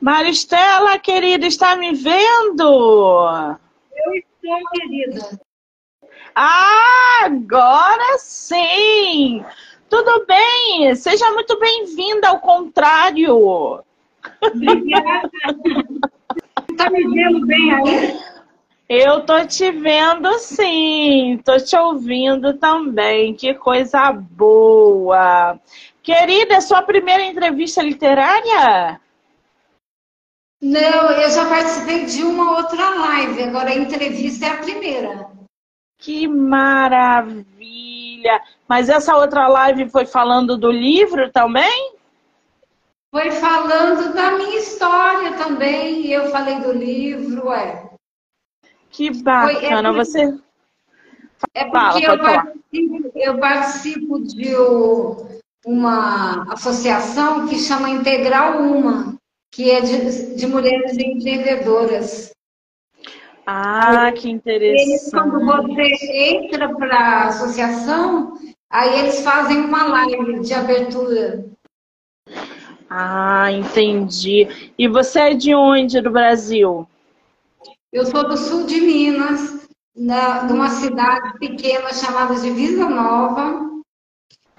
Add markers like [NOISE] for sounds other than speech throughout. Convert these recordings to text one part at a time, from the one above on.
Maristela, querida, está me vendo? Eu estou, querida. Ah, agora sim! Tudo bem? Seja muito bem-vinda ao contrário. Obrigada. Está me vendo bem aí? Eu tô te vendo sim, tô te ouvindo também. Que coisa boa. Querida, é sua primeira entrevista literária? Não, eu já participei de uma outra live, agora a entrevista é a primeira. Que maravilha! Mas essa outra live foi falando do livro também? Foi falando da minha história também, eu falei do livro, é. Que bacana, foi, é você. É porque Fala, eu, participo, eu, participo, de uma associação que chama Integral Uma que é de, de mulheres empreendedoras. Ah, que interessante. Eles, quando você entra para a associação, aí eles fazem uma live de abertura. Ah, entendi. E você é de onde do Brasil? Eu sou do sul de Minas, na, numa cidade pequena chamada Divisa Nova.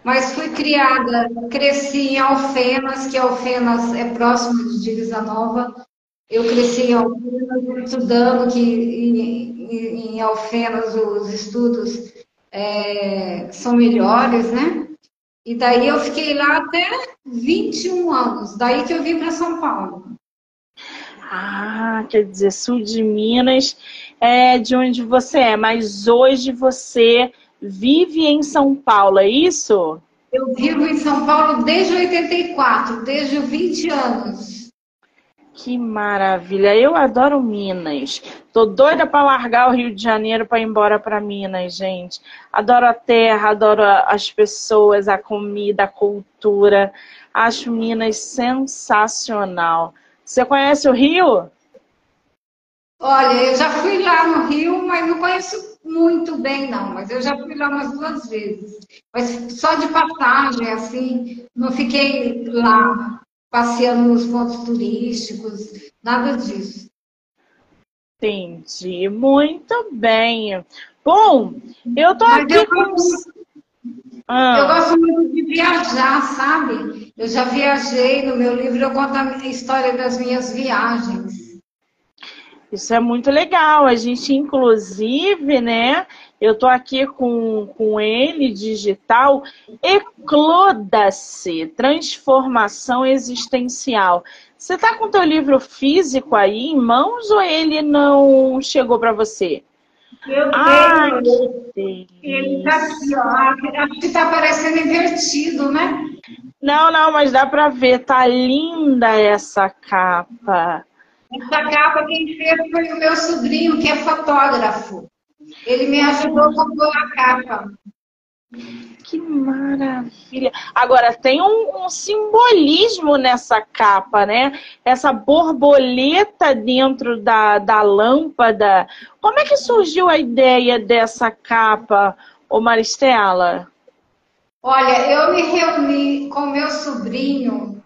Mas fui criada, cresci em Alfenas, que Alfenas é próximo de Divisa Nova. Eu cresci em Alfenas, estudando que em, Alfenas os estudos é, são melhores, né? E daí eu fiquei lá até 21 anos, daí que eu vim para São Paulo. Ah, quer dizer, sul de Minas é de onde você é, mas hoje você vive em São Paulo, é isso? Eu vivo em São Paulo desde 84, desde 20 anos. Que maravilha! Eu adoro Minas. Tô doida para largar o Rio de Janeiro para ir embora para Minas, gente. Adoro a terra, adoro as pessoas, a comida, a cultura. Acho Minas sensacional. Você conhece o Rio? Olha, eu já fui lá no Rio, mas não conheço muito bem, não. Mas eu já fui lá umas duas vezes. Mas só de passagem, assim, não fiquei lá passeando nos pontos turísticos, nada disso. Entendi. Muito bem. Bom, eu tô mas aqui eu com... Gosto, ah. Eu gosto muito de viajar, sabe? Eu já viajei, no meu livro eu conto a história das minhas viagens. Isso é muito legal. A gente, inclusive, né? Eu tô aqui com, com ele digital. Ecloda-se, transformação existencial. Você tá com o teu livro físico aí em mãos ou ele não chegou para você? Eu ah, tenho. Ele tá aqui, ó. Acho que tá parecendo invertido, né? Não, não, mas dá para ver. Tá linda essa capa. Essa capa quem fez foi o meu sobrinho, que é fotógrafo. Ele me ajudou a compor a capa. Que maravilha! Agora, tem um, um, simbolismo nessa capa, né? Essa borboleta dentro da, da lâmpada. Como é que surgiu a ideia dessa capa, ô Maristela? Olha, eu me reuni com meu sobrinho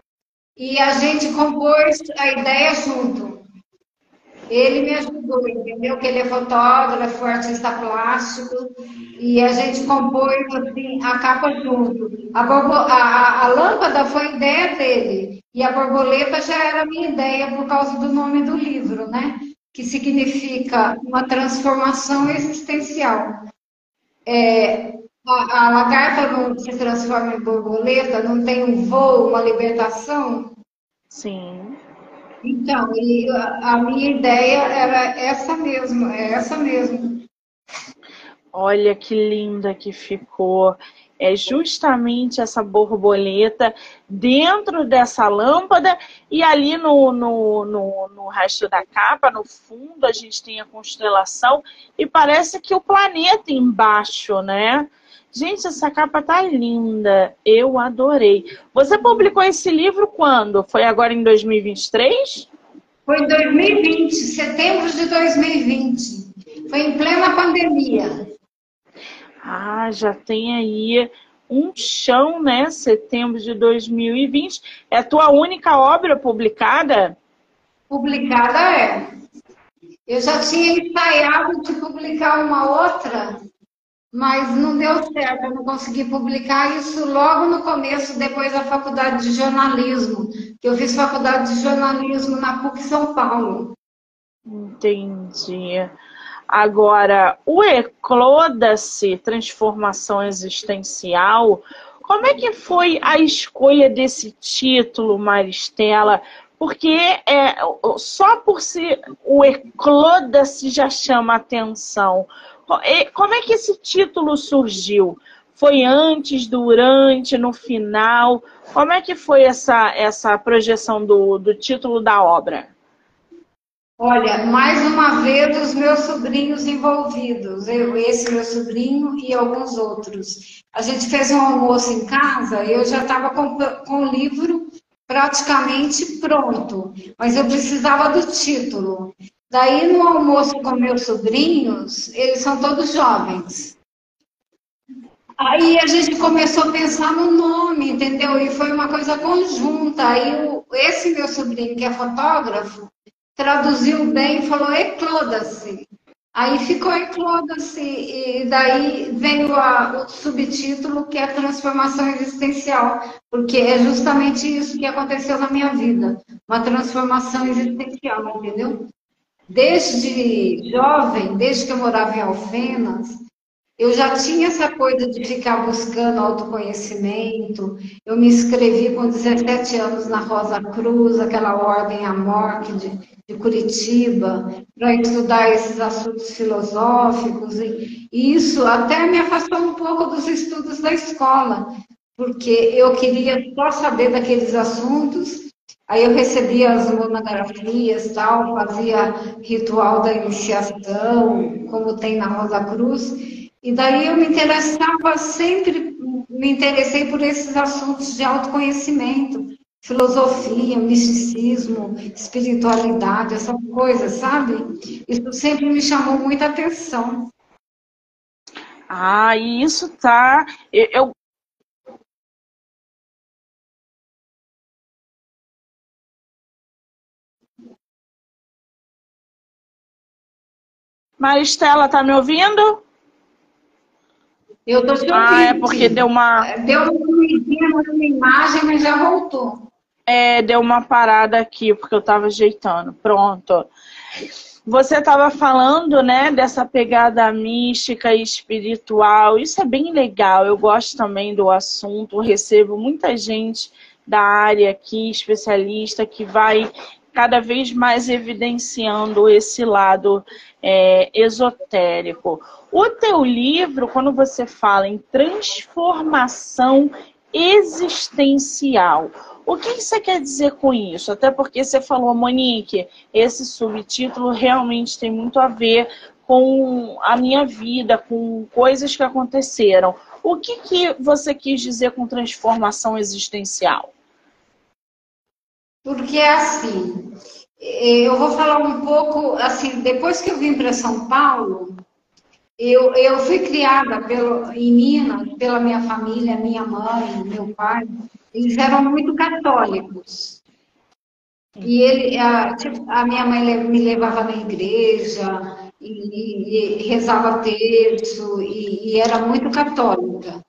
e a gente compôs a ideia junto. Ele me ajudou, entendeu? Que ele é fotógrafo, artista plástico, e a gente compôs assim, a capa junto. A, a, a, lâmpada foi ideia dele, e a borboleta já era minha ideia por causa do nome do livro, né? Que significa uma transformação existencial. É, a, a lagarta não se transforma em borboleta, não tem um voo, uma libertação? Sim. Então, a, a minha ideia era essa mesmo, é essa mesmo. Olha que linda que ficou. É justamente essa borboleta dentro dessa lâmpada e ali no, no, no, no resto da capa, no fundo, a gente tem a constelação e parece que o planeta embaixo, né? Gente, essa capa tá linda. Eu adorei. Você publicou esse livro quando? Foi agora em 2023? Foi em 2020, setembro de 2020. Foi em plena pandemia. Ah, já tem aí um chão, né? Setembro de 2020. É a tua única obra publicada? Publicada é. Eu já tinha ensaiado de publicar uma outra, mas não deu certo, eu não consegui publicar isso logo no começo, depois da faculdade de jornalismo, que eu fiz faculdade de jornalismo na PUC São Paulo. Entendi. Agora, o Ecloda-se, transformação existencial, como é que foi a escolha desse título, Maristela? Porque é, só por si o Ecloda-se já chama atenção. Como é que esse título surgiu? Foi antes, durante, no final? Como é que foi essa, essa projeção do, do título da obra? Olha, mais uma vez os meus sobrinhos envolvidos, eu, esse meu sobrinho e alguns outros. A gente fez um almoço em casa e eu já estava com, com o livro praticamente pronto, mas eu precisava do título. Daí, no almoço com meus sobrinhos, eles são todos jovens. Aí a gente começou a pensar no nome, entendeu? E foi uma coisa conjunta. Aí o, esse meu sobrinho, que é fotógrafo, traduziu bem e falou ecloda-se. Aí ficou ecloda-se, e daí veio a, o subtítulo que é transformação existencial, porque é justamente isso que aconteceu na minha vida, uma transformação existencial, entendeu? Desde jovem, desde que eu morava em Alfenas, eu já tinha essa coisa de ficar buscando autoconhecimento. Eu me inscrevi com 17 anos na Rosa Cruz, aquela ordem Amorque de, de Curitiba, para estudar esses assuntos filosóficos. E, e isso até me afastou um pouco dos estudos da escola, porque eu queria só saber daqueles assuntos Aí eu recebia as monografias, tal, fazia ritual da iniciação, como tem na Rosa Cruz, e daí eu me interessava sempre, me interessei por esses assuntos de autoconhecimento, filosofia, misticismo, espiritualidade, essa coisa, sabe? Isso sempre me chamou muita atenção. Ah, isso tá. Eu, Maristela, tá me ouvindo? Eu tô te ouvindo. Ah, é porque deu uma. Deu uma na imagem, mas já voltou. É, deu uma parada aqui, porque eu tava ajeitando. Pronto. Você estava falando, né, dessa pegada mística e espiritual. Isso é bem legal. Eu gosto também do assunto. recebo muita gente da área aqui, especialista, que vai cada vez mais evidenciando esse lado é, esotérico. O teu livro, quando você fala em transformação existencial, o que você quer dizer com isso? Até porque você falou, Monique, esse subtítulo realmente tem muito a ver com a minha vida, com coisas que aconteceram. O que, que você quis dizer com transformação existencial? Porque é assim, eu vou falar um pouco, assim, depois que eu vim para São Paulo, eu, eu fui criada pelo, em Minas pela minha família, minha mãe, meu pai, eles eram muito católicos. E ele, a, tipo, a minha mãe me levava na igreja e, e rezava terço e, e, era muito católica.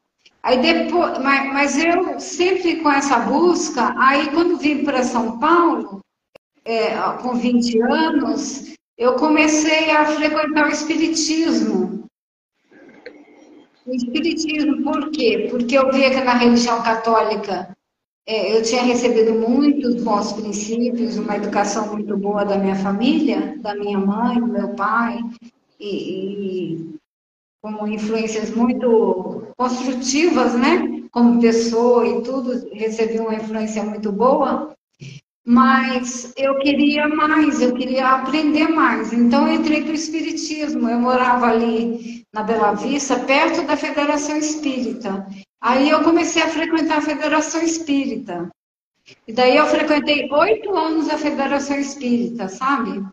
Aí depois, mas, mas, eu sempre com essa busca, aí quando vim para São Paulo, é, com 20 anos, eu comecei a frequentar o Espiritismo. O Espiritismo, por quê? Porque eu via que na religião católica é, eu tinha recebido muitos bons princípios, uma educação muito boa da minha família, da minha mãe, do meu pai, e, e como influências muito construtivas, né? Como pessoa e tudo, recebi uma influência muito boa mas eu queria mais, eu queria aprender mais. Então eu entrei para o Espiritismo. Eu morava ali na Bela Vista, perto da Federação Espírita. Aí eu comecei a frequentar a Federação Espírita. E daí eu frequentei oito anos a Federação Espírita, sabe?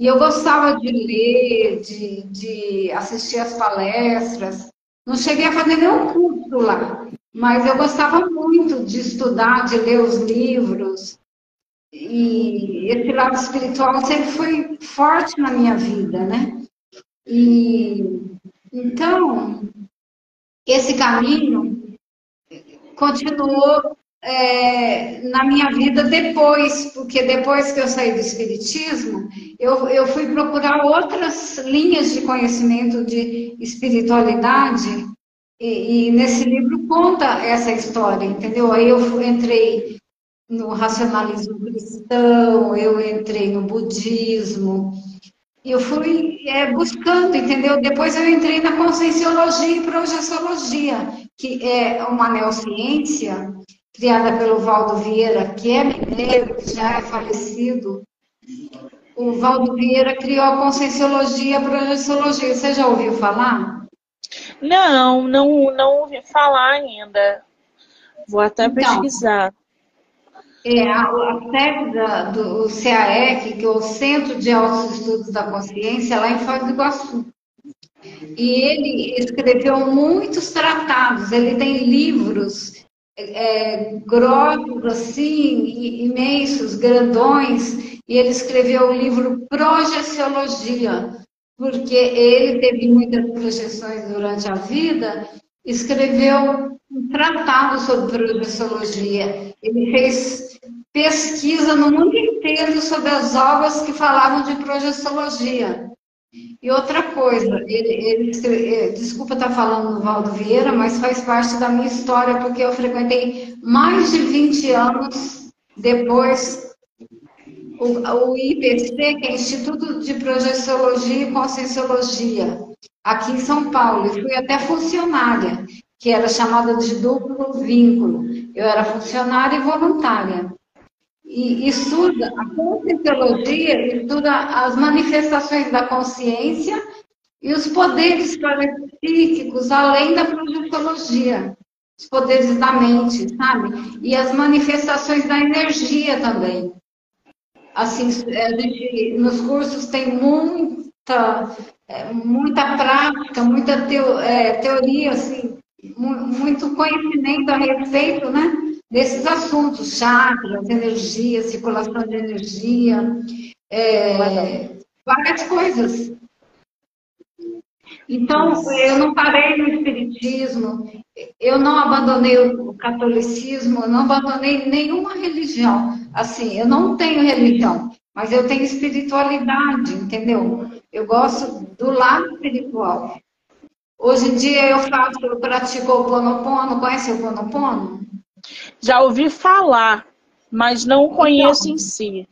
E eu gostava de ler, de, de assistir as palestras. Não cheguei a fazer nenhum curso lá, mas eu gostava muito de estudar, de ler os livros. E esse lado espiritual sempre foi forte na minha vida, né? E então esse caminho continuou é, na minha vida depois, porque depois que eu saí do Espiritismo, eu, eu fui procurar outras linhas de conhecimento de espiritualidade, e, e nesse livro conta essa história, entendeu? Aí eu entrei no racionalismo cristão, eu entrei no budismo, eu fui é, buscando, entendeu? Depois eu entrei na conscienciologia e projeciologia, que é uma neociência criada pelo Valdo Vieira, que é mineiro, que já é falecido. O Valdo Vieira criou a conscienciologia e a projeciologia. Você já ouviu falar? Não, não, não ouvi falar ainda. Vou até então, pesquisar. É, a, a sede da, do CAEC, que é o Centro de Altos Estudos da Consciência, lá em Foz do Iguaçu. E ele escreveu muitos tratados, ele tem livros é, grossos, assim, imensos, grandões, e ele escreveu o livro Projeciologia, porque ele teve muitas projeções durante a vida, escreveu um tratado sobre projeciologia. Ele fez pesquisa no mundo inteiro sobre as obras que falavam de projeciologia. E outra coisa, ele, ele, eh, desculpa estar falando do Valdo Vieira, mas faz parte da minha história, porque eu frequentei mais de 20 anos depois o, o IPC, que é Instituto de Projeciologia e Conscienciologia, aqui em São Paulo. Eu fui até funcionária que era chamada de duplo vínculo. Eu era funcionária e voluntária. E estuda a conscienciologia, estuda as manifestações da consciência e os poderes parapsíquicos, além da projeciologia, os poderes da mente, sabe? E as manifestações da energia também. Assim, a gente, nos cursos tem muita, é, muita prática, muita é, teoria, assim, muito conhecimento a respeito né, desses assuntos, chakras, energia, circulação de energia, é, várias coisas. Então, eu não parei no espiritismo, eu não abandonei o catolicismo, eu não abandonei nenhuma religião. Assim, eu não tenho religião, mas eu tenho espiritualidade, entendeu? Eu gosto do lado espiritual. Hoje em dia eu faço, eu pratico o Ponopono. Conhece o Ponopono? Já ouvi falar, mas não conheço então, em si.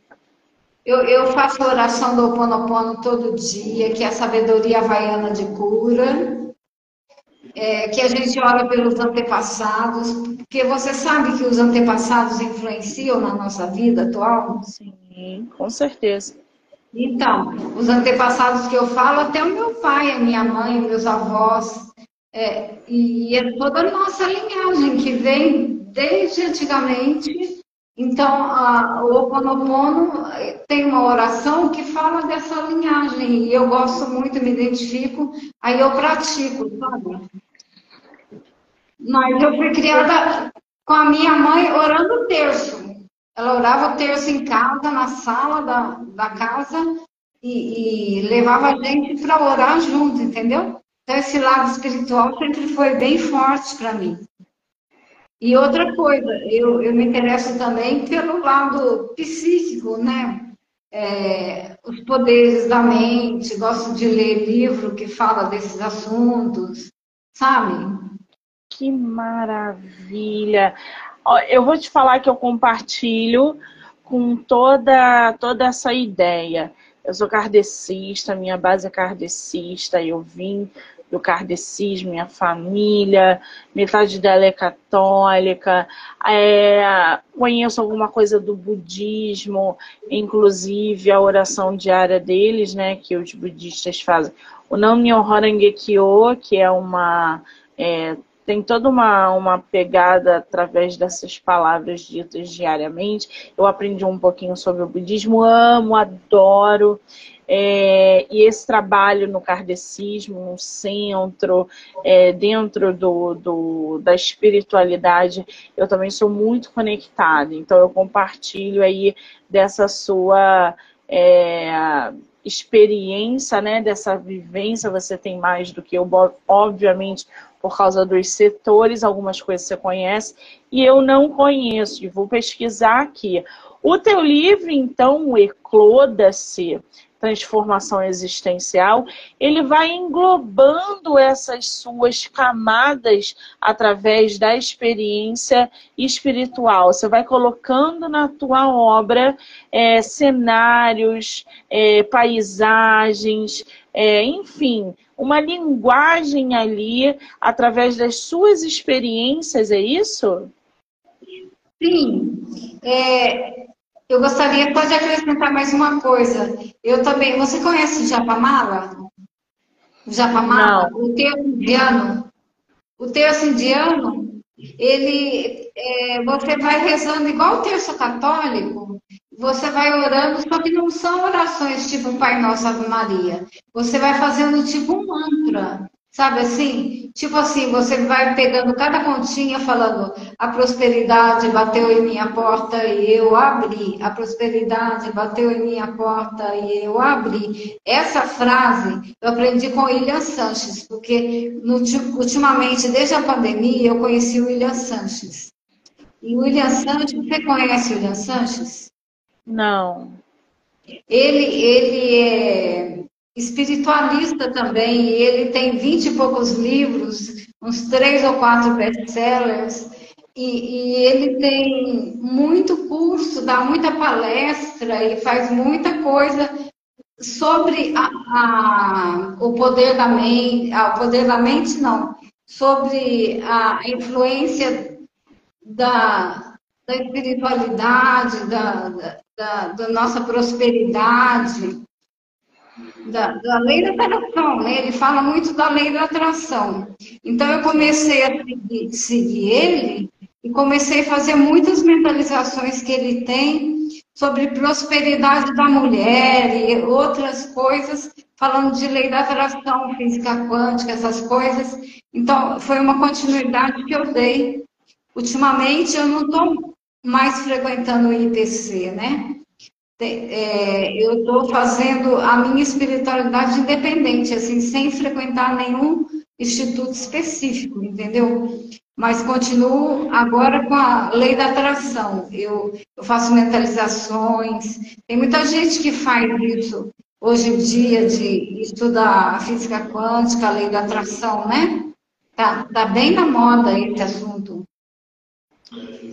Eu, eu faço a oração do Ponopono todo dia, que é a sabedoria havaiana de cura. É, que a gente ora pelos antepassados, porque você sabe que os antepassados influenciam na nossa vida atual? Sim, com certeza. Então, os antepassados que eu falo, até o meu pai, a minha mãe, meus avós, é, e é toda a nossa linhagem que vem desde antigamente. Então, a, o Oponopono tem uma oração que fala dessa linhagem, e eu gosto muito, me identifico, aí eu pratico, sabe? Mas eu fui criada com a minha mãe orando terço. ela orava o terço em casa, na sala da, da casa, e, e levava a gente para orar junto, entendeu? Então, esse lado espiritual sempre foi bem forte para mim. E outra coisa, eu, eu me interesso também pelo lado psíquico, né? É, os poderes da mente, gosto de ler livro que fala desses assuntos, sabe? Que maravilha! Eu vou te falar que eu compartilho com toda, toda essa ideia. Eu sou kardecista, minha base é kardecista, eu vim do kardecismo, minha família, metade dela é católica, é, conheço alguma coisa do budismo, inclusive a oração diária deles, né, que os budistas fazem. O Nam-myoho Renge-kyo, que é uma... É, tem toda uma, uma pegada através dessas palavras ditas diariamente. Eu aprendi um pouquinho sobre o budismo, amo, adoro. É, e esse trabalho no kardecismo, no centro, é, dentro do, do, da espiritualidade, eu também sou muito conectada. Então, eu compartilho aí dessa sua é, experiência, né, dessa vivência. Você tem mais do que eu, obviamente, por causa dos setores, algumas coisas você conhece, e eu não conheço, e vou pesquisar aqui. O teu livro, então, o Ecloda-se, transformação existencial, ele vai englobando essas suas camadas através da experiência espiritual. Você vai colocando na tua obra é, cenários, é, paisagens, é, enfim, uma linguagem ali através das suas experiências, é isso? Sim. É, eu gostaria, pode acrescentar mais uma coisa. Eu também. Você conhece o Japamala? O Japamala? Não. O terço indiano? O terço indiano, ele, é, você vai rezando igual o terço católico, você vai orando, só que não são orações tipo Pai Nosso Ave Maria. Você vai fazendo tipo um mantra. Sabe assim? Tipo assim, você vai pegando cada continha falando a prosperidade bateu em minha porta e eu abri. A prosperidade bateu em minha porta e eu abri. Essa frase eu aprendi com o William Sanches, porque no, ultimamente, desde a pandemia, eu conheci o William Sanches. E o William Sanches, você conhece o William Sanches? Não. Ele, ele é espiritualista também, e ele tem vinte e poucos livros, uns três ou quatro best-sellers, e, e, ele tem muito curso, dá muita palestra e faz muita coisa sobre a, a, o poder da mente, a, o poder da mente não, sobre a influência da, da espiritualidade, da, da, da nossa prosperidade, da, da lei da atração, né? Ele fala muito da lei da atração. Então eu comecei a seguir, seguir ele e comecei a fazer muitas mentalizações que ele tem sobre prosperidade da mulher e outras coisas, falando de lei da atração, física quântica, essas coisas. Então, foi uma continuidade que eu dei. Ultimamente, eu não estou mais frequentando o IPC, né? É, eu estou fazendo a minha espiritualidade independente, assim, sem frequentar nenhum instituto específico, entendeu? Mas continuo agora com a lei da atração. Eu, eu faço mentalizações. Tem muita gente que faz isso hoje em dia, de estudar a física quântica, a lei da atração, né? Tá, tá bem na moda esse assunto.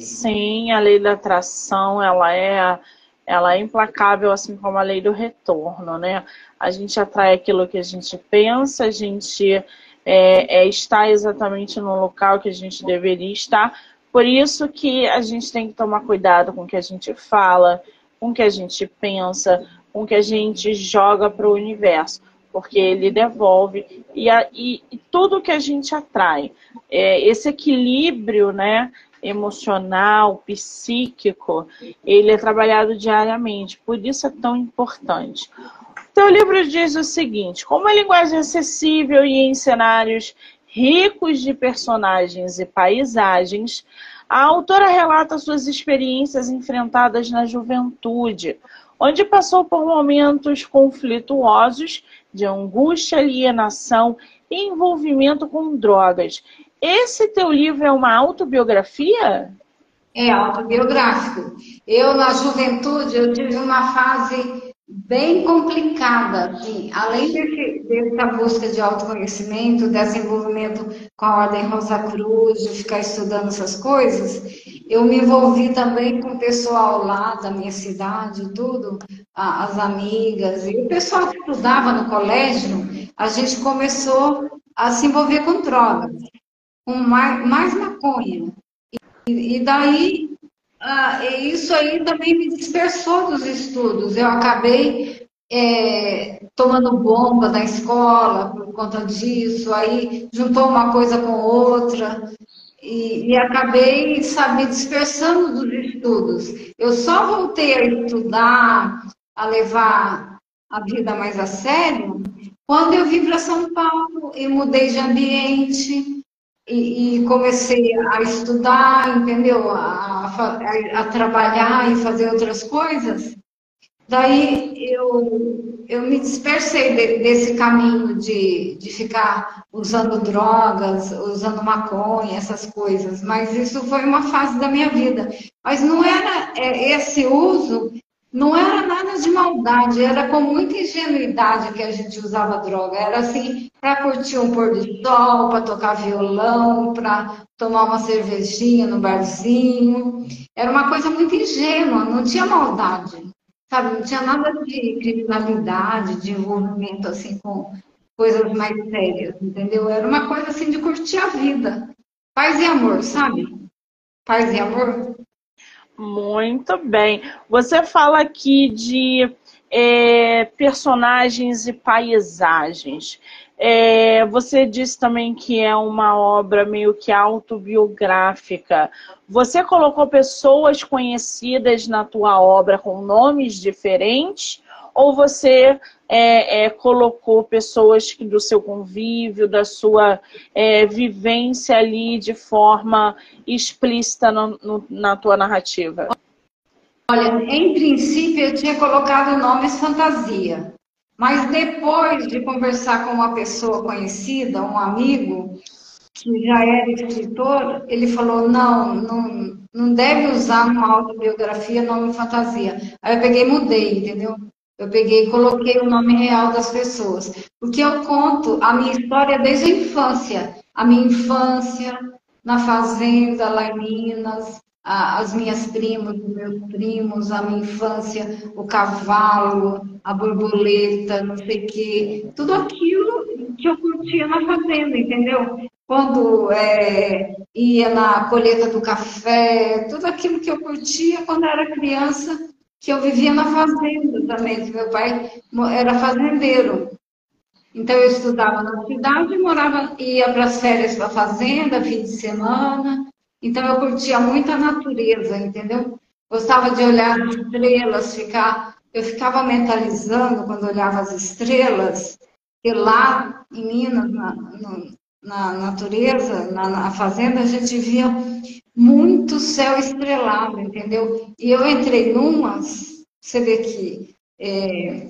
Sim, a lei da atração, ela é ela é implacável, assim como a lei do retorno, né? A gente atrai aquilo que a gente pensa, a gente é, é, está exatamente no local que a gente deveria estar. Por isso que a gente tem que tomar cuidado com o que a gente fala, com o que a gente pensa, com o que a gente joga para o universo, porque ele devolve e, a, e, e tudo que a gente atrai. É, esse equilíbrio, né? Emocional, psíquico, ele é trabalhado diariamente, por isso é tão importante. O teu livro diz o seguinte: como a linguagem é acessível e em cenários ricos de personagens e paisagens, A autora relata suas experiências enfrentadas na juventude, onde passou por momentos conflituosos de angústia, alienação e envolvimento com drogas. Esse teu livro é uma autobiografia? É autobiográfico. Eu, na juventude, eu tive uma fase bem complicada, assim, além desse, dessa busca de autoconhecimento, desenvolvimento com a Ordem Rosa Cruz, de ficar estudando essas coisas, eu me envolvi também com o pessoal lá da minha cidade, tudo, as amigas, e o pessoal que estudava no colégio, a gente começou a se envolver com drogas, com mais, mais maconha. E, e daí ah, isso aí também me dispersou dos estudos. Eu acabei é, tomando bomba na escola por conta disso, aí juntou uma coisa com outra e, e acabei, sabe, dispersando dos estudos. Eu só voltei a estudar, a levar a vida mais a sério, quando eu vim para São Paulo e mudei de ambiente, e, e, comecei a estudar, entendeu? A, a, a, trabalhar e fazer outras coisas. Daí eu, eu me dispersei de, desse caminho de, de ficar usando drogas, usando maconha, essas coisas. Mas isso foi uma fase da minha vida. Mas não era é, esse uso não era nada de maldade, era com muita ingenuidade que a gente usava droga. Era assim, para curtir um pôr do sol, para tocar violão, para tomar uma cervejinha no barzinho. Era uma coisa muito ingênua, não tinha maldade, sabe? Não tinha nada de criminalidade, de envolvimento assim com coisas mais sérias, entendeu? Era uma coisa assim de curtir a vida. Paz e amor, sabe? Paz e amor. Muito bem. Você fala aqui de é, personagens e paisagens. É, você disse também que é uma obra meio que autobiográfica. Você colocou pessoas conhecidas na tua obra com nomes diferentes? Ou você é, é, colocou pessoas do seu convívio, da sua é, vivência ali de forma explícita no, no, na tua narrativa? Olha, em princípio eu tinha colocado nomes fantasia, mas depois de conversar com uma pessoa conhecida, um amigo, que já era escritor, ele falou, não, não, não deve usar numa autobiografia nome fantasia. Aí eu peguei e mudei, entendeu? Eu peguei e coloquei o nome real das pessoas. Porque eu conto a minha história desde a infância. A minha infância na fazenda, lá em Minas, a, as minhas primas, os meus primos, a minha infância, o cavalo, a borboleta, não sei o quê. Tudo aquilo que eu curtia na fazenda, entendeu? Quando é, ia na colheita do café, tudo aquilo que eu curtia quando era criança que eu vivia na fazenda também, meu pai era fazendeiro. Então eu estudava na cidade, morava, ia para as férias para a fazenda, fim de semana. Então eu curtia muito a natureza, entendeu? Gostava de olhar as estrelas, ficar, eu ficava mentalizando quando olhava as estrelas, e lá em Minas, na, na natureza, na, na fazenda, a gente via muito céu estrelado, entendeu? E eu entrei numas, você vê que é,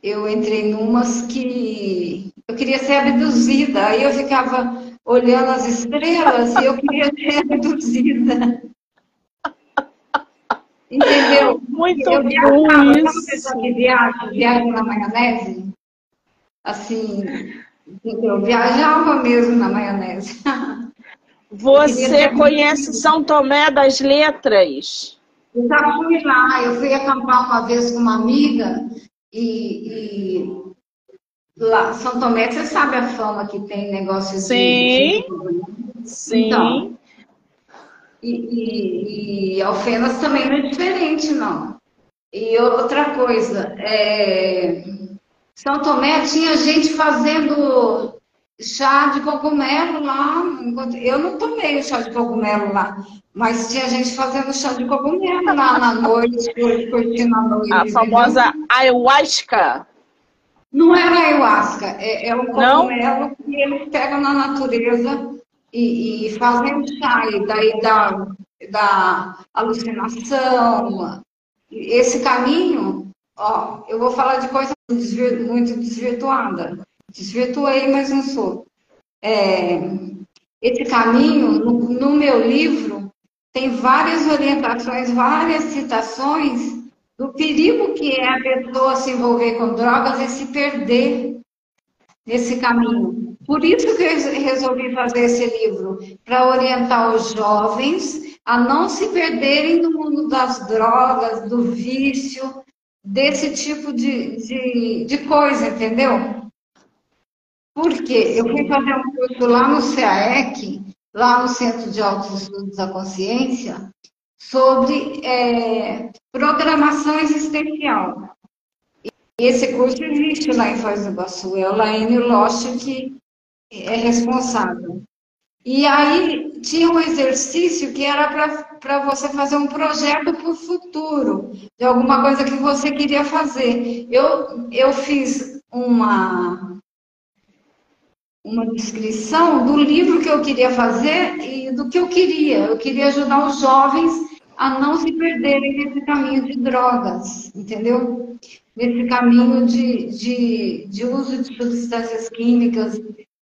eu entrei numas que eu queria ser abduzida, aí eu ficava olhando as estrelas e eu queria [LAUGHS] ser abduzida. Entendeu? Muito eu bom isso. que viaja, viaja na maionese? Assim, eu viajava mesmo na maionese. Você conhece São Tomé das Letras? Eu já fui lá, eu fui acampar uma vez com uma amiga e, e lá, São Tomé, você sabe a fama que tem negócio sim, de... Sim, então, e, e, e Alfenas também não é diferente, não. E outra coisa, é... São Tomé tinha gente fazendo chá de cogumelo lá. Eu não tomei o chá de cogumelo lá, mas tinha gente fazendo chá de cogumelo lá na noite, curtindo a noite. A famosa ayahuasca. Não era ayahuasca, é, é um cogumelo não? que eles pegam na natureza e, e fazem chá, e daí da, da alucinação. Esse caminho, ó, eu vou falar de coisa muito desvirtuada. Desvirtuei, mas não sou. É, esse caminho, no, no meu livro, tem várias orientações, várias citações do perigo que é a pessoa se envolver com drogas e se perder nesse caminho. Por isso que eu resolvi fazer esse livro, para orientar os jovens a não se perderem no mundo das drogas, do vício, desse tipo de, de, de coisa, entendeu? Porque eu fui fazer um curso lá no CAEC, lá no Centro de Altos Estudos da Consciência, sobre é, programação existencial. E esse curso existe lá em Foz do Iguaçu, é o Laine Lost que é responsável. E aí tinha um exercício que era para você fazer um projeto para o futuro, de alguma coisa que você queria fazer. Eu, eu fiz uma, uma descrição do livro que eu queria fazer e do que eu queria. Eu queria ajudar os jovens a não se perderem nesse caminho de drogas, entendeu? Nesse caminho de, de, de uso de substâncias químicas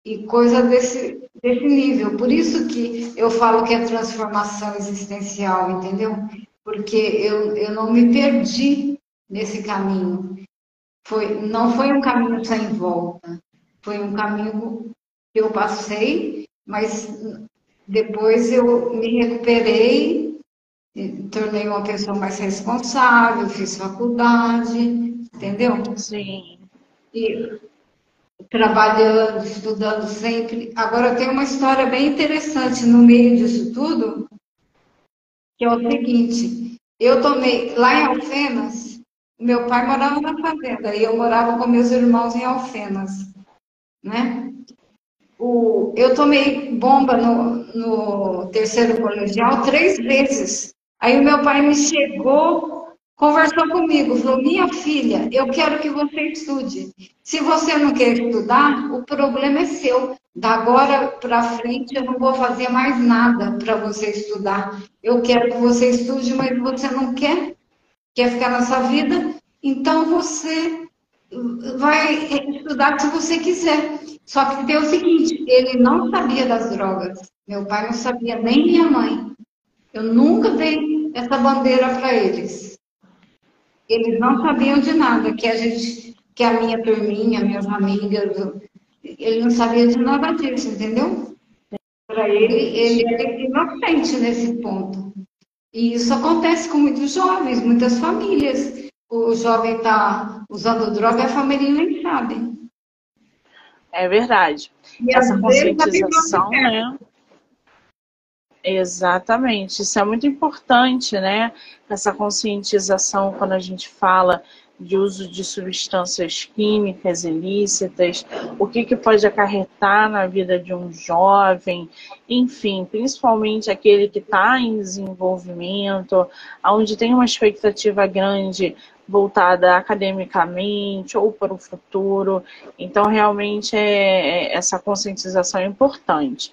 e coisa desse, desse nível. Por isso que eu falo que é transformação existencial, entendeu? Porque eu, eu não me perdi nesse caminho. Foi, não foi um caminho sem volta. Foi um caminho que eu passei, mas depois eu me recuperei, tornei uma pessoa mais responsável, fiz faculdade, entendeu? Sim. E trabalhando, estudando sempre. Agora tem uma história bem interessante no meio disso tudo, que é o seguinte, eu tomei, lá em Alfenas, meu pai morava na fazenda e eu morava com meus irmãos em Alfenas né? O, eu tomei bomba no, no terceiro colegial três vezes. Aí o meu pai me chegou, conversou comigo, falou: Minha filha, eu quero que você estude. Se você não quer estudar, o problema é seu. Da agora para frente eu não vou fazer mais nada para você estudar. Eu quero que você estude, mas você não quer, quer ficar nessa vida, então você vai estudar se você quiser. Só que tem o seguinte, ele não sabia das drogas. Meu pai não sabia, nem minha mãe. Eu nunca dei essa bandeira para eles. Eles não sabiam de nada, que a gente, que a minha turminha, minhas amigas, ele não sabia de nada disso, entendeu? Para ele, ele era inocente nesse ponto. E isso acontece com muitos jovens, muitas famílias. O jovem está usando droga, a família nem sabe. É verdade. E Essa conscientização, né? Exatamente, isso é muito importante, né? Essa conscientização quando a gente fala de uso de substâncias químicas ilícitas, o que, que pode acarretar na vida de um jovem, enfim, principalmente aquele que está em desenvolvimento, onde tem uma expectativa grande voltada academicamente ou para o futuro. Então, realmente, é, é, essa conscientização é importante.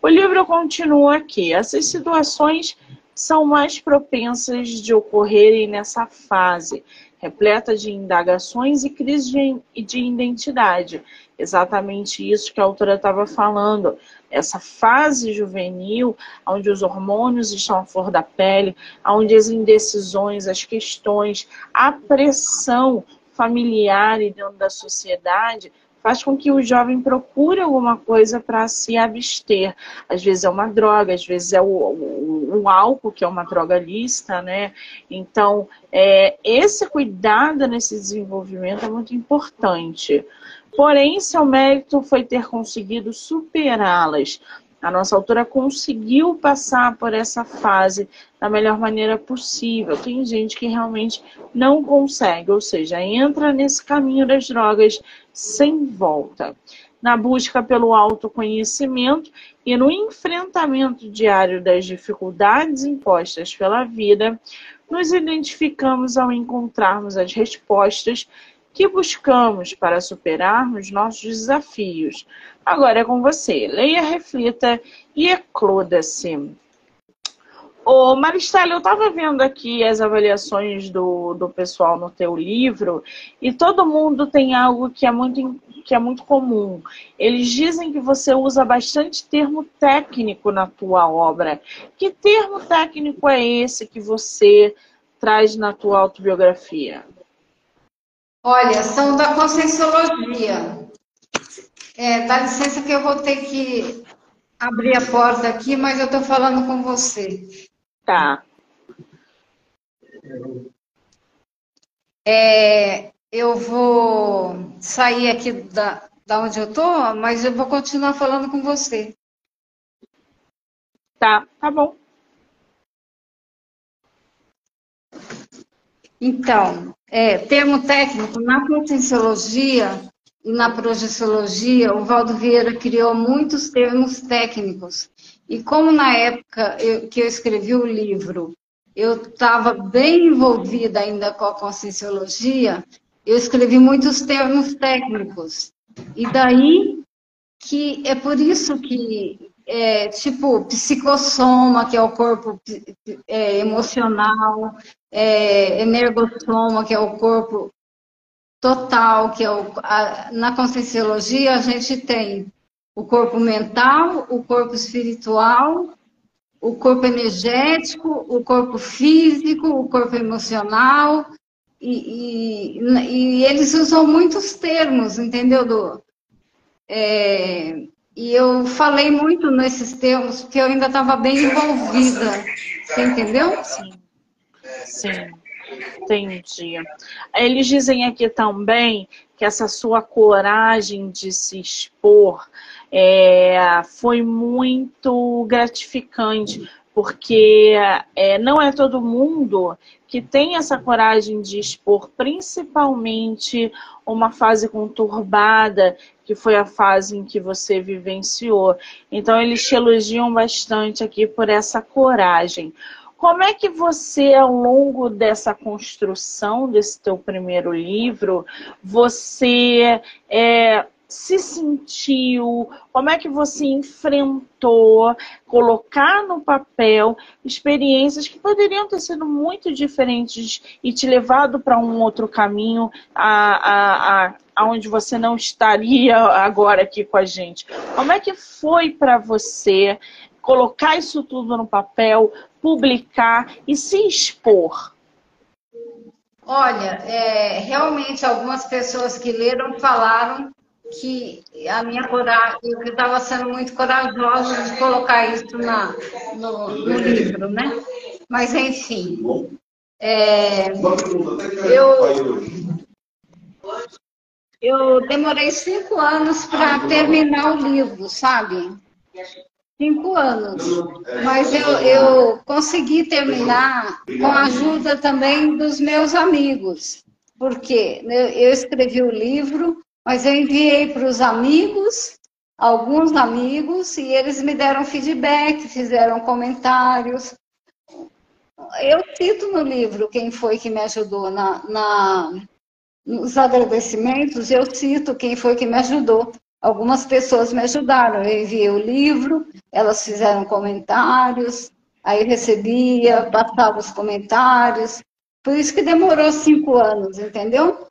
O livro continua aqui. Essas situações são mais propensas de ocorrerem nessa fase, repleta de indagações e crise de, de identidade. Exatamente isso que a autora estava falando essa fase juvenil, onde os hormônios estão à flor da pele, onde as indecisões, as questões, a pressão familiar e dentro da sociedade faz com que o jovem procure alguma coisa para se abster. Às vezes é uma droga, às vezes é o, o, o álcool, que é uma droga lista, né? Então, é, esse cuidado nesse desenvolvimento é muito importante. Porém, seu mérito foi ter conseguido superá-las. A nossa autora conseguiu passar por essa fase da melhor maneira possível. Tem gente que realmente não consegue, ou seja, entra nesse caminho das drogas sem volta. Na busca pelo autoconhecimento e no enfrentamento diário das dificuldades impostas pela vida, nos identificamos ao encontrarmos as respostas que buscamos para superarmos nossos desafios. Agora é com você. Leia, reflita e ecloda-se. Ô, Maristela, eu estava vendo aqui as avaliações do, do pessoal no teu livro e todo mundo tem algo que é, muito, que é muito comum. Eles dizem que você usa bastante termo técnico na tua obra. Que termo técnico é esse que você traz na tua autobiografia? Olha, são da Conscienciologia. É, dá licença que eu vou ter que abrir a porta aqui, mas eu estou falando com você. Tá. É, eu vou sair aqui da, da onde eu tô, mas eu vou continuar falando com você. Tá, tá bom. Então, é, termo técnico, na conscienciologia e na projeciologia, o Valdo Vieira criou muitos termos técnicos e como na época eu, que eu escrevi o livro, eu estava bem envolvida ainda com a conscienciologia, eu escrevi muitos termos técnicos. E daí que é por isso que, é, tipo, psicossoma, que é o corpo é, emocional, é, energossoma, que é o corpo total, que é o, a, na conscienciologia a gente tem o corpo mental, o corpo espiritual, o corpo energético, o corpo físico, o corpo emocional, e, e, e eles usam muitos termos, entendeu? Do, é, e eu falei muito nesses termos, porque eu ainda estava bem envolvida, você entendeu? Sim, sim, entendi. Eles dizem aqui também que essa sua coragem de se expor é, foi muito gratificante, porque é, não é todo mundo que tem essa coragem de expor, principalmente uma fase conturbada, que foi a fase em que você vivenciou. Então, eles te elogiam bastante aqui por essa coragem. Como é que você, ao longo dessa construção desse teu primeiro livro, você é, se sentiu, como é que você enfrentou, colocar no papel experiências que poderiam ter sido muito diferentes e te levado para um outro caminho, a, a, a, aonde você não estaria [LAUGHS] agora aqui com a gente. Como é que foi para você colocar isso tudo no papel, publicar e se expor? Olha, é, realmente algumas pessoas que leram falaram que a minha coragem, eu estava sendo muito corajosa de colocar isso na, no, no livro, né? Mas enfim, é, eu, eu demorei cinco anos para terminar o livro, sabe? Cinco anos. Mas eu, eu consegui terminar com a ajuda também dos meus amigos. Porque eu escrevi o livro mas eu enviei para os amigos, alguns amigos, e eles me deram feedback, fizeram comentários. Eu cito no livro quem foi que me ajudou na, na nos agradecimentos, eu cito quem foi que me ajudou. Algumas pessoas me ajudaram. Eu enviei o livro, elas fizeram comentários, aí recebia, passava os comentários. Por isso que demorou cinco anos, entendeu?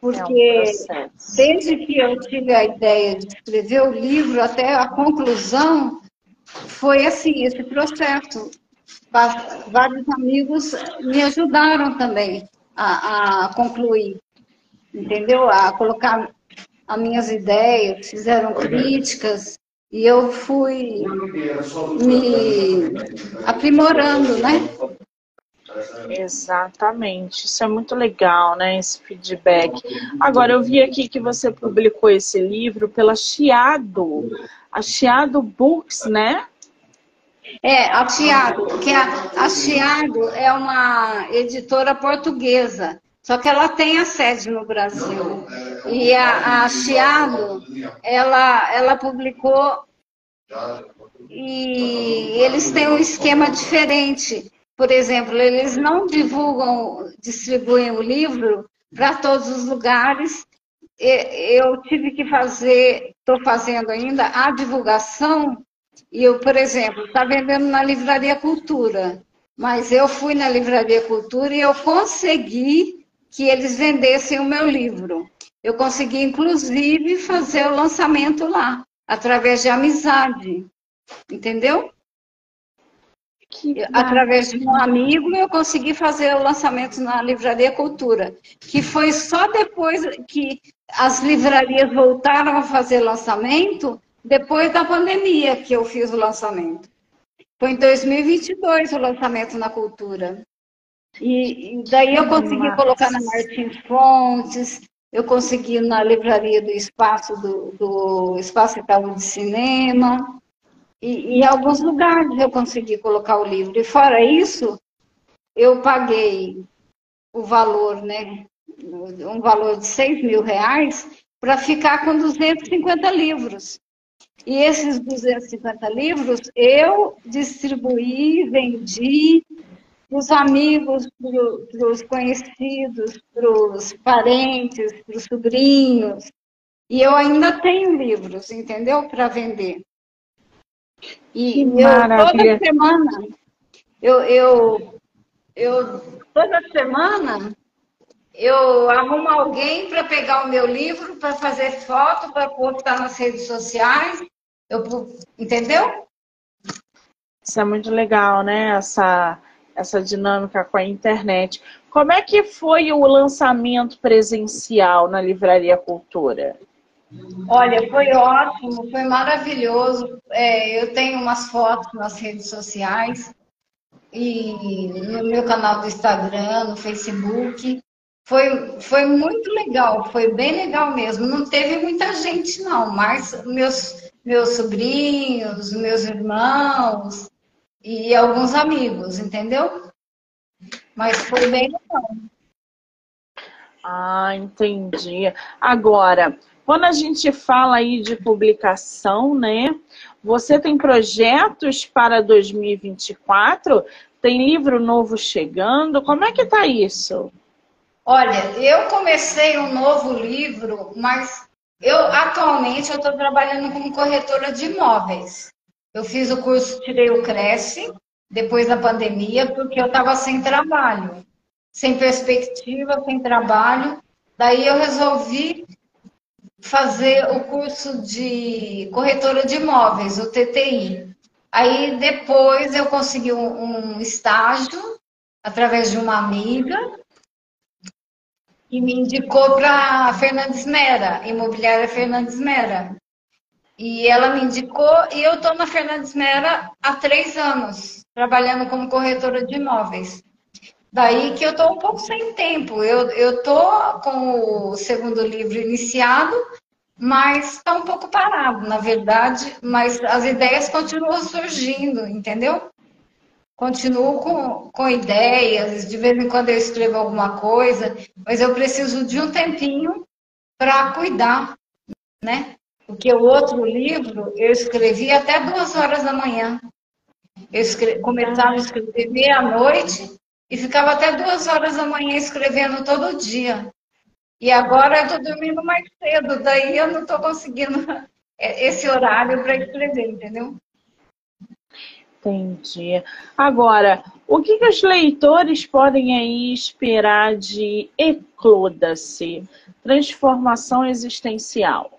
Porque é um desde que eu tive a ideia de escrever o livro até a conclusão, foi assim, esse processo. Vários amigos me ajudaram também a, a concluir, entendeu? A colocar as minhas ideias, fizeram críticas, e eu fui me aprimorando, né? Exatamente, isso é muito legal, né? Esse feedback. Agora, eu vi aqui que você publicou esse livro pela Chiado, a Chiado Books, né? É, a Chiado, que a, a Chiado é uma editora portuguesa, só que ela tem a sede no Brasil. E a, a Chiado, ela, ela publicou e eles têm um esquema diferente por exemplo, eles não divulgam, distribuem o livro para todos os lugares. Eu tive que fazer, estou fazendo ainda a divulgação, e eu, por exemplo, está vendendo na Livraria Cultura, mas eu fui na Livraria Cultura e eu consegui que eles vendessem o meu livro. Eu consegui, inclusive, fazer o lançamento lá, através de amizade. Entendeu? Que através de um amigo, eu consegui fazer o lançamento na Livraria Cultura, que foi só depois que as livrarias voltaram a fazer lançamento, depois da pandemia que eu fiz o lançamento. Foi em 2022 o lançamento na Cultura. E, e daí eu consegui Nossa. colocar na Martins Fontes, eu consegui na livraria do Espaço, do, do Espaço Itaú de Cinema, e em alguns lugares eu consegui colocar o livro. E fora isso, eu paguei o valor, né? Um valor de 6 mil reais para ficar com 250 livros. E esses 250 livros eu distribuí, vendi para os amigos, para os conhecidos, para os parentes, para os sobrinhos. E eu ainda tenho livros, entendeu? Para vender. E eu, toda semana, eu, eu, eu, toda semana, eu arrumo alguém para pegar o meu livro, para fazer foto, para postar nas redes sociais. Eu, entendeu? Isso é muito legal, né? Essa, essa dinâmica com a internet. Como é que foi o lançamento presencial na Livraria Cultura? Olha, foi ótimo, foi maravilhoso. É, eu tenho umas fotos nas redes sociais e no meu canal do Instagram, no Facebook. Foi, foi muito legal, foi bem legal mesmo. Não teve muita gente, não, mas meus, meus sobrinhos, meus irmãos e alguns amigos, entendeu? Mas foi bem legal. Ah, entendi. Agora, quando a gente fala aí de publicação, né? Você tem projetos para 2024? Tem livro novo chegando? Como é que tá isso? Olha, eu comecei um novo livro, mas eu atualmente eu estou trabalhando como corretora de imóveis. Eu fiz o curso, tirei o Cresce depois da pandemia, porque eu estava sem trabalho, sem perspectiva, sem trabalho. Daí eu resolvi fazer o curso de corretora de imóveis, o TTI. Aí depois eu consegui um, um estágio através de uma amiga que me indicou para Fernandes Mera, Imobiliária Fernandes Mera. E ela me indicou e eu estou na Fernandes Mera há três anos, trabalhando como corretora de imóveis. Daí que eu estou um pouco sem tempo. Eu estou com o segundo livro iniciado, mas está um pouco parado, na verdade. Mas as ideias continuam surgindo, entendeu? Continuo com, com ideias, de vez em quando eu escrevo alguma coisa, mas eu preciso de um tempinho para cuidar, né? Porque o outro livro eu escrevi até duas horas da manhã. Eu escre... começava a escrever meia-noite e ficava até duas horas da manhã escrevendo todo dia. E agora eu estou dormindo mais cedo, daí eu não estou conseguindo [LAUGHS] esse horário para escrever, entendeu? Entendi. Agora, o que, que os leitores podem aí esperar de Ecloda-se? Transformação existencial.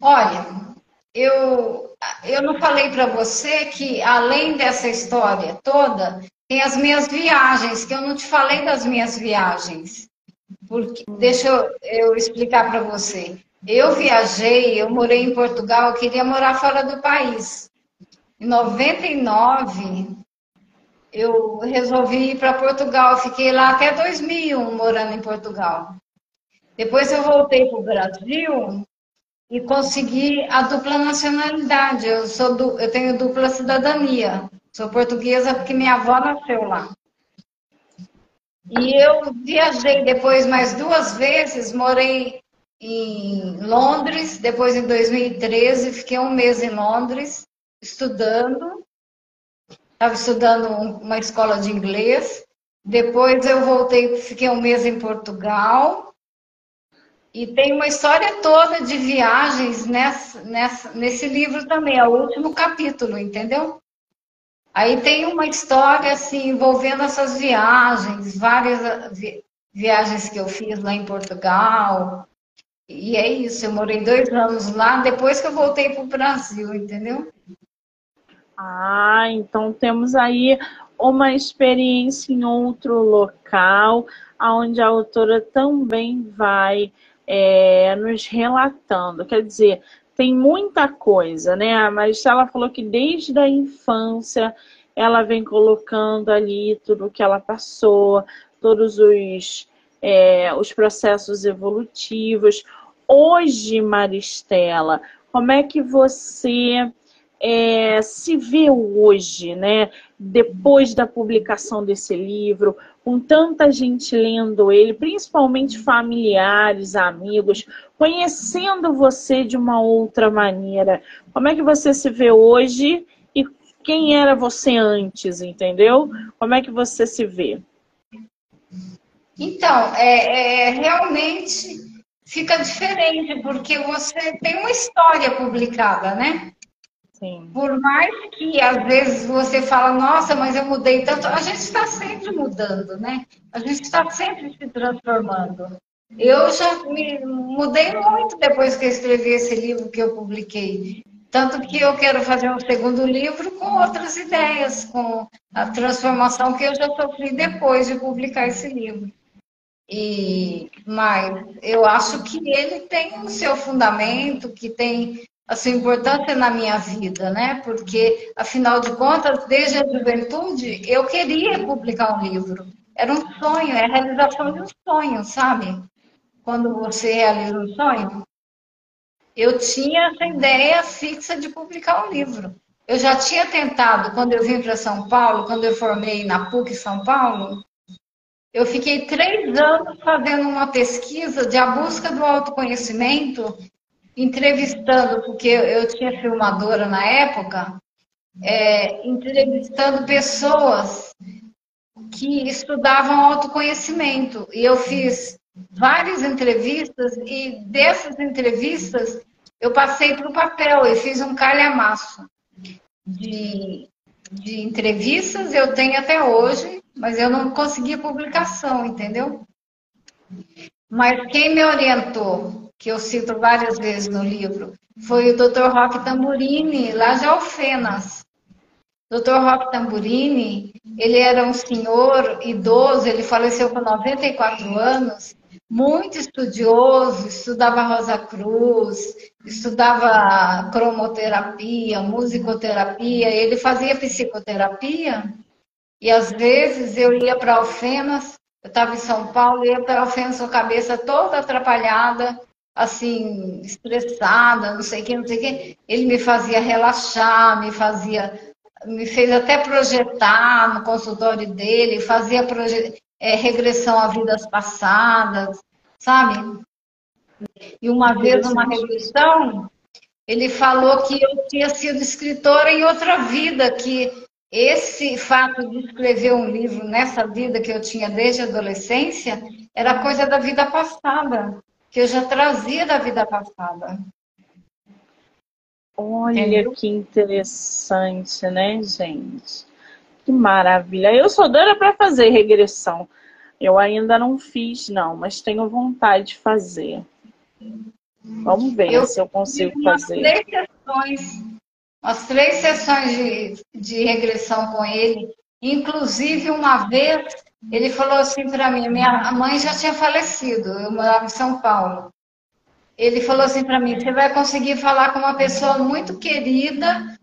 Olha, eu, eu não falei para você que, além dessa história toda, tem as minhas viagens, que eu não te falei das minhas viagens. Porque, deixa eu, explicar para você. Eu viajei, eu morei em Portugal, eu queria morar fora do país. Em 99, eu resolvi ir para Portugal. fiquei lá até 2001 morando em Portugal. Depois eu voltei para o Brasil e consegui a dupla nacionalidade. Eu, sou du... eu tenho dupla cidadania. Sou portuguesa porque minha avó nasceu lá. E eu viajei depois mais duas vezes, morei em Londres, depois em 2013 fiquei um mês em Londres estudando. Estava estudando uma escola de inglês. Depois eu voltei, fiquei um mês em Portugal. E tem uma história toda de viagens nessa, nessa, nesse livro também, é o último capítulo, entendeu? Aí tem uma história assim envolvendo essas viagens, várias vi viagens que eu fiz lá em Portugal. E é isso, eu morei dois anos lá depois que eu voltei para o Brasil, entendeu? Ah, então temos aí uma experiência em outro local, onde a autora também vai é, nos relatando. Quer dizer, tem muita coisa, né? Mas ela falou que desde a infância ela vem colocando ali tudo o que ela passou, todos os, é, os processos evolutivos. Hoje, Maristela, como é que você é, se vê hoje, né? Depois da publicação desse livro, com tanta gente lendo ele, principalmente familiares, amigos, conhecendo você de uma outra maneira. Como é que você se vê hoje e quem era você antes, entendeu? Como é que você se vê? Então, é, é realmente fica diferente, porque você tem uma história publicada, né? Sim. Por mais que às vezes você fala, nossa, mas eu mudei tanto, a gente está sempre mudando, né? A gente está sempre se transformando. Eu já me mudei muito depois que eu escrevi esse livro que eu publiquei. Tanto que eu quero fazer um segundo livro com outras ideias, com a transformação que eu já sofri depois de publicar esse livro. E, mas eu acho que ele tem o seu fundamento, que tem a sua importância na minha vida, né? Porque, afinal de contas, desde a juventude, eu queria publicar um livro. Era um sonho, é a realização de um sonho, sabe? Quando você realiza um sonho. Eu tinha essa ideia fixa de publicar um livro. Eu já tinha tentado, quando eu vim para São Paulo, quando eu formei na PUC São Paulo, eu fiquei três anos fazendo uma pesquisa de a busca do autoconhecimento entrevistando, porque eu tinha filmadora na época, é, entrevistando pessoas que estudavam autoconhecimento. E eu fiz várias entrevistas, e dessas entrevistas eu passei para o papel e fiz um calhamaço de, de entrevistas, eu tenho até hoje, mas eu não consegui publicação, entendeu? Mas quem me orientou que eu cito várias vezes no livro, foi o Dr. Roque Tamburini, lá de Alfenas. Dr. Roque Tamburini, ele era um senhor idoso, ele faleceu com 94 anos, muito estudioso, estudava Rosa Cruz, estudava cromoterapia, musicoterapia, ele fazia psicoterapia, e às vezes eu ia para Alfenas, eu estava em São Paulo, ia para Alfenas com a cabeça toda atrapalhada, assim, estressada, não sei o que, não sei o que, ele me fazia relaxar, me fazia, me fez até projetar no consultório dele, fazia é, regressão a vidas passadas, sabe? E uma vez, numa regressão, ele falou que eu tinha sido escritora em outra vida, que esse fato de escrever um livro nessa vida que eu tinha desde a adolescência era coisa da vida passada que eu já trazia da vida passada. Olha Entendeu? que interessante, né, gente? Que maravilha. Eu sou doida para fazer regressão. Eu ainda não fiz, não, mas tenho vontade de fazer. Vamos ver eu se eu consigo fazer. Três sessões, umas três sessões de, de regressão com ele. Inclusive, uma vez ele falou assim para mim, minha mãe já tinha falecido, eu morava em São Paulo. Ele falou assim para mim, você vai conseguir falar com uma pessoa muito querida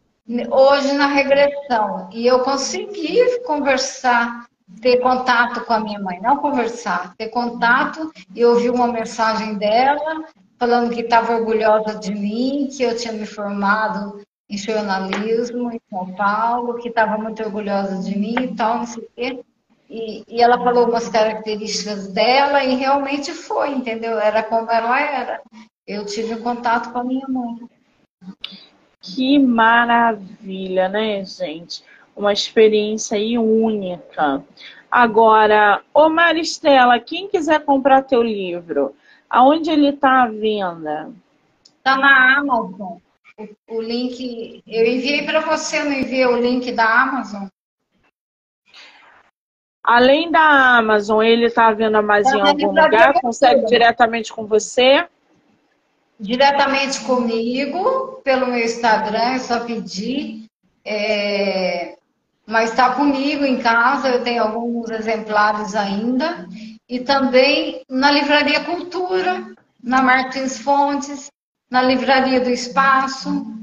hoje na regressão. E eu consegui conversar, ter contato com a minha mãe, não conversar, ter contato e ouvir uma mensagem dela falando que estava orgulhosa de mim, que eu tinha me formado em jornalismo em São Paulo, que estava muito orgulhosa de mim e tal, não sei o quê. E, e, ela falou umas características dela e realmente foi, entendeu? Era como ela era. Eu tive um contato com a minha mãe. Que maravilha, né, gente? Uma experiência aí única. Agora, ô Maristela, quem quiser comprar teu livro, aonde ele está à venda? Está na Amazon. O, o, link, eu enviei para você, não enviei o link da Amazon? Além da Amazon, ele está à venda mais tá em algum lugar? Consegue diretamente com você? Diretamente comigo, pelo meu Instagram, é só pedir. É... Mas está comigo em casa, eu tenho alguns exemplares ainda. E também na Livraria Cultura, na Martins Fontes, na Livraria do Espaço.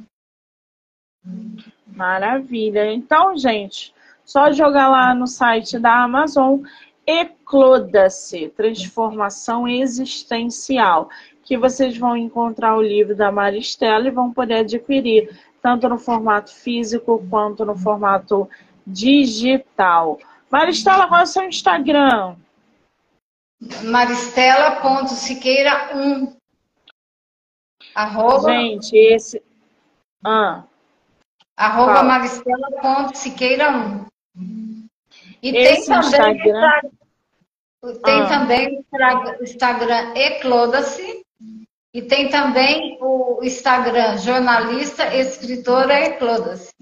Maravilha. Então, gente, só jogar lá no site da Amazon Ecloda-se, Transformação Existencial, que vocês vão encontrar o livro da Maristela e vão poder adquirir, tanto no formato físico quanto no formato digital. Maristela, qual é o seu Instagram? Maristela.siqueira1 Arroba... Gente, esse... Ah. Arroba maristela.siqueira1 E esse tem também, Instagram... tem ah. também o Instagram Ecloda-se e tem também o Instagram jornalista escritora Ecloda-se.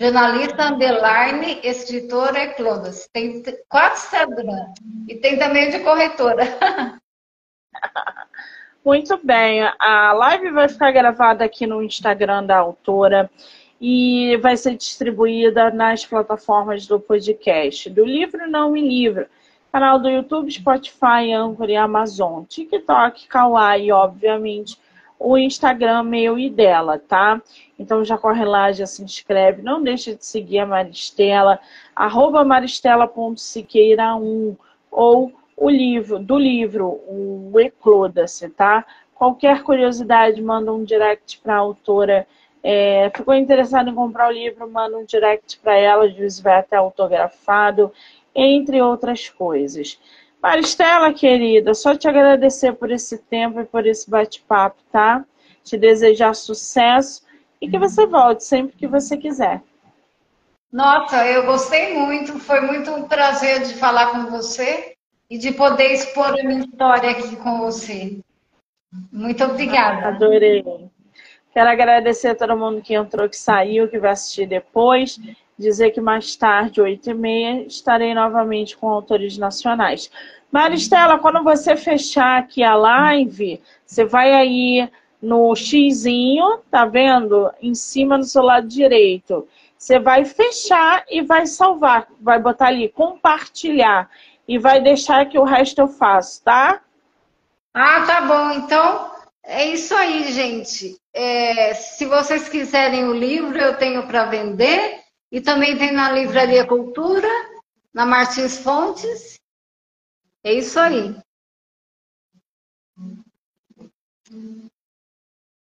Jornalista underline escritora Ecloda-se. Tem quatro Instagram e tem também de corretora. [LAUGHS] Muito bem, a live vai ficar gravada aqui no Instagram da autora e vai ser distribuída nas plataformas do podcast, do livro Não Me Livro, canal do YouTube, Spotify, Anchor e Amazon, TikTok, Kawaii, obviamente, o Instagram meu e dela, tá? Então já corre lá, já se inscreve, não deixe de seguir a Maristela, arroba maristela.siqueira1 ou o livro, do livro, o Ecloda-se, tá? Qualquer curiosidade, manda um direct para a autora. É, ficou interessado em comprar o livro, manda um direct para ela, às vezes vai até autografado, entre outras coisas. Maristela, querida, só te agradecer por esse tempo e por esse bate-papo, tá? Te desejar sucesso e que você volte sempre que você quiser. Nossa, eu gostei muito, foi muito um prazer de falar com você e de poder expor a minha história aqui com você. Muito obrigada. Adorei. Quero agradecer a todo mundo que entrou, que saiu, que vai assistir depois. Dizer que mais tarde, 8h30, estarei novamente com autores nacionais. Maristela, quando você fechar aqui a live, você vai aí no xizinho, tá vendo? Em cima do seu lado direito. Você vai fechar e vai salvar. Vai botar ali, compartilhar e vai deixar que o resto eu faço, tá? Ah, tá bom. Então, é isso aí, gente. É, se vocês quiserem o livro, eu tenho para vender. E também tem na Livraria Cultura, na Martins Fontes. É isso aí.